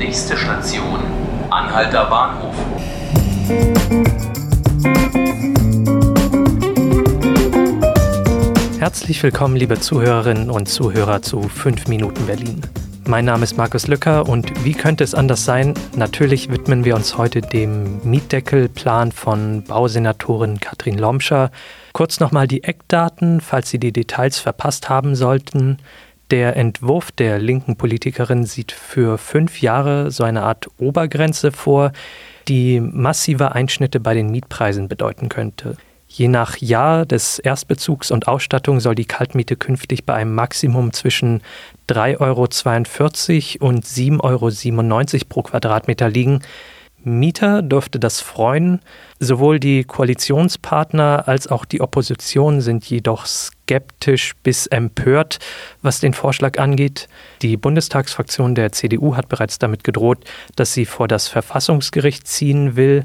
Nächste Station, Anhalter Bahnhof. Herzlich willkommen, liebe Zuhörerinnen und Zuhörer zu 5 Minuten Berlin. Mein Name ist Markus Lücker und wie könnte es anders sein? Natürlich widmen wir uns heute dem Mietdeckelplan von Bausenatorin Katrin Lomscher. Kurz nochmal die Eckdaten, falls Sie die Details verpasst haben sollten. Der Entwurf der linken Politikerin sieht für fünf Jahre so eine Art Obergrenze vor, die massive Einschnitte bei den Mietpreisen bedeuten könnte. Je nach Jahr des Erstbezugs und Ausstattung soll die Kaltmiete künftig bei einem Maximum zwischen 3,42 Euro und 7,97 Euro pro Quadratmeter liegen. Mieter dürfte das freuen. Sowohl die Koalitionspartner als auch die Opposition sind jedoch skeptisch bis empört, was den Vorschlag angeht. Die Bundestagsfraktion der CDU hat bereits damit gedroht, dass sie vor das Verfassungsgericht ziehen will.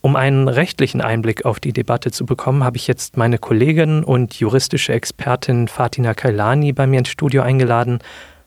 Um einen rechtlichen Einblick auf die Debatte zu bekommen, habe ich jetzt meine Kollegin und juristische Expertin Fatina Kailani bei mir ins Studio eingeladen.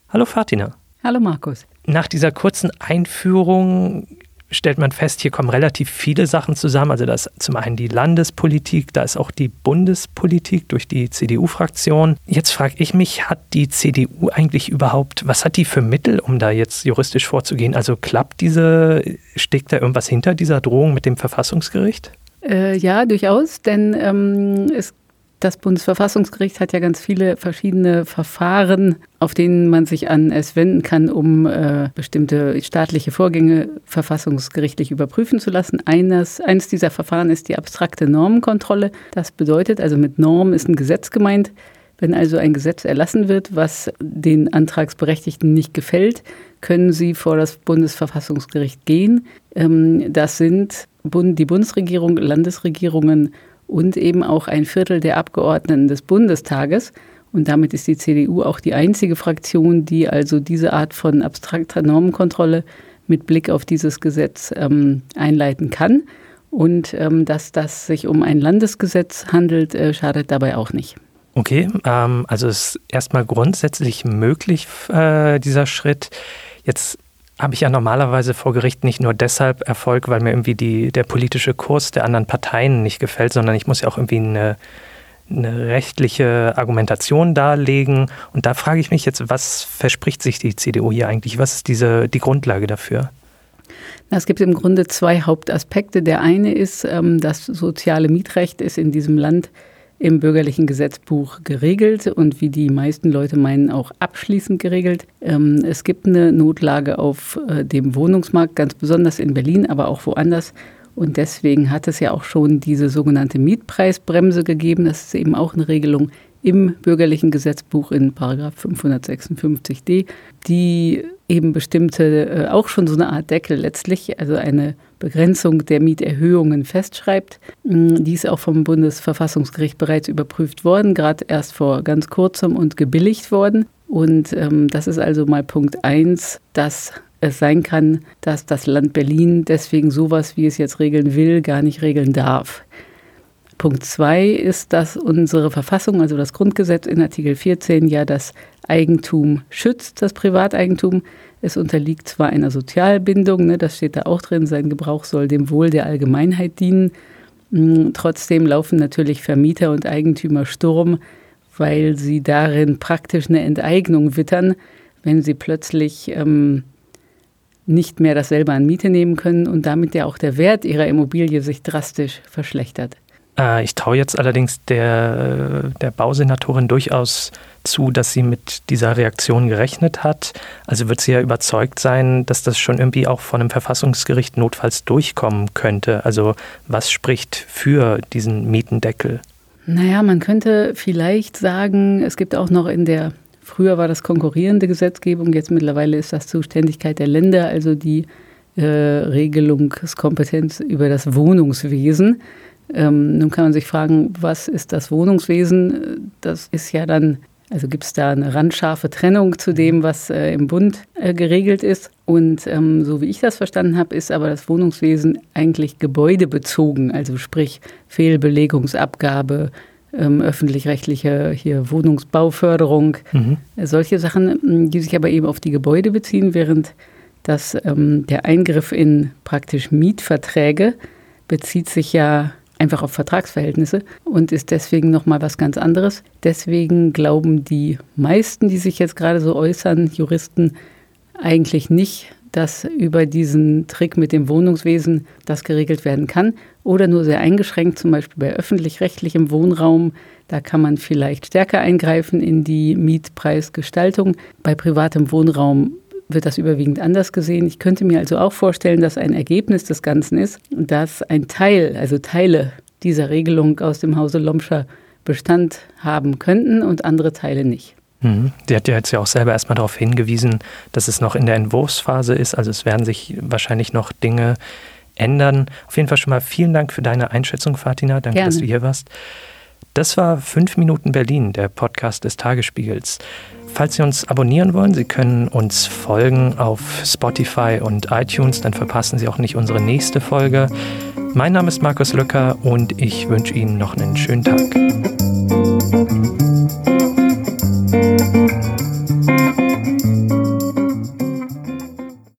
Hallo Fatina. Hallo Markus. Nach dieser kurzen Einführung stellt man fest, hier kommen relativ viele Sachen zusammen. Also da ist zum einen die Landespolitik, da ist auch die Bundespolitik durch die CDU-Fraktion. Jetzt frage ich mich, hat die CDU eigentlich überhaupt, was hat die für Mittel, um da jetzt juristisch vorzugehen? Also klappt diese, steckt da irgendwas hinter dieser Drohung mit dem Verfassungsgericht? Äh, ja, durchaus, denn ähm, es das Bundesverfassungsgericht hat ja ganz viele verschiedene Verfahren, auf denen man sich an es wenden kann, um äh, bestimmte staatliche Vorgänge verfassungsgerichtlich überprüfen zu lassen. Eines, eines dieser Verfahren ist die abstrakte Normenkontrolle. Das bedeutet, also mit Norm ist ein Gesetz gemeint. Wenn also ein Gesetz erlassen wird, was den Antragsberechtigten nicht gefällt, können sie vor das Bundesverfassungsgericht gehen. Ähm, das sind die Bundesregierung, Landesregierungen und eben auch ein Viertel der Abgeordneten des Bundestages. Und damit ist die CDU auch die einzige Fraktion, die also diese Art von abstrakter Normenkontrolle mit Blick auf dieses Gesetz ähm, einleiten kann. Und ähm, dass das sich um ein Landesgesetz handelt, äh, schadet dabei auch nicht. Okay, ähm, also ist erstmal grundsätzlich möglich, äh, dieser Schritt. Jetzt habe ich ja normalerweise vor Gericht nicht nur deshalb Erfolg, weil mir irgendwie die, der politische Kurs der anderen Parteien nicht gefällt, sondern ich muss ja auch irgendwie eine, eine rechtliche Argumentation darlegen. Und da frage ich mich jetzt, was verspricht sich die CDU hier eigentlich? Was ist diese, die Grundlage dafür? Es gibt im Grunde zwei Hauptaspekte. Der eine ist, ähm, das soziale Mietrecht ist in diesem Land im bürgerlichen Gesetzbuch geregelt und wie die meisten Leute meinen, auch abschließend geregelt. Ähm, es gibt eine Notlage auf äh, dem Wohnungsmarkt, ganz besonders in Berlin, aber auch woanders. Und deswegen hat es ja auch schon diese sogenannte Mietpreisbremse gegeben. Das ist eben auch eine Regelung im bürgerlichen Gesetzbuch in Paragraph 556d, die eben bestimmte, äh, auch schon so eine Art Deckel letztlich, also eine Begrenzung der Mieterhöhungen festschreibt. Mm, die ist auch vom Bundesverfassungsgericht bereits überprüft worden, gerade erst vor ganz kurzem und gebilligt worden. Und ähm, das ist also mal Punkt eins, dass es sein kann, dass das Land Berlin deswegen sowas, wie es jetzt regeln will, gar nicht regeln darf. Punkt zwei ist, dass unsere Verfassung, also das Grundgesetz in Artikel 14 ja das Eigentum schützt, das Privateigentum. Es unterliegt zwar einer Sozialbindung, ne, das steht da auch drin, sein Gebrauch soll dem Wohl der Allgemeinheit dienen. Hm, trotzdem laufen natürlich Vermieter und Eigentümer Sturm, weil sie darin praktisch eine Enteignung wittern, wenn sie plötzlich ähm, nicht mehr dasselbe an Miete nehmen können und damit ja auch der Wert ihrer Immobilie sich drastisch verschlechtert. Äh, ich traue jetzt allerdings der, der Bausenatorin durchaus zu, dass sie mit dieser Reaktion gerechnet hat. Also wird sie ja überzeugt sein, dass das schon irgendwie auch von einem Verfassungsgericht notfalls durchkommen könnte. Also was spricht für diesen Mietendeckel? Naja, man könnte vielleicht sagen, es gibt auch noch in der, früher war das konkurrierende Gesetzgebung, jetzt mittlerweile ist das Zuständigkeit der Länder, also die äh, Regelungskompetenz über das Wohnungswesen. Ähm, nun kann man sich fragen, was ist das Wohnungswesen? Das ist ja dann, also gibt es da eine randscharfe Trennung zu dem, was äh, im Bund äh, geregelt ist. Und ähm, so wie ich das verstanden habe, ist aber das Wohnungswesen eigentlich gebäudebezogen, also sprich Fehlbelegungsabgabe, ähm, öffentlich-rechtliche hier Wohnungsbauförderung, mhm. solche Sachen, die sich aber eben auf die Gebäude beziehen, während dass ähm, der Eingriff in praktisch Mietverträge bezieht sich ja einfach auf Vertragsverhältnisse und ist deswegen nochmal was ganz anderes. Deswegen glauben die meisten, die sich jetzt gerade so äußern, Juristen, eigentlich nicht, dass über diesen Trick mit dem Wohnungswesen das geregelt werden kann oder nur sehr eingeschränkt, zum Beispiel bei öffentlich-rechtlichem Wohnraum. Da kann man vielleicht stärker eingreifen in die Mietpreisgestaltung. Bei privatem Wohnraum wird das überwiegend anders gesehen. Ich könnte mir also auch vorstellen, dass ein Ergebnis des Ganzen ist, dass ein Teil, also Teile dieser Regelung aus dem Hause Lomscher Bestand haben könnten und andere Teile nicht. Mhm. Sie hat ja jetzt ja auch selber erstmal darauf hingewiesen, dass es noch in der Entwurfsphase ist. Also es werden sich wahrscheinlich noch Dinge ändern. Auf jeden Fall schon mal vielen Dank für deine Einschätzung, Fatina. Danke, Gerne. dass du hier warst. Das war 5 Minuten Berlin, der Podcast des Tagesspiegels. Falls Sie uns abonnieren wollen, Sie können uns folgen auf Spotify und iTunes, dann verpassen Sie auch nicht unsere nächste Folge. Mein Name ist Markus Löcker und ich wünsche Ihnen noch einen schönen Tag.